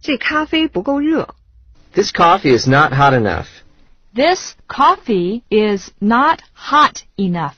这咖啡不够热。This coffee is not hot enough. This coffee is not hot enough.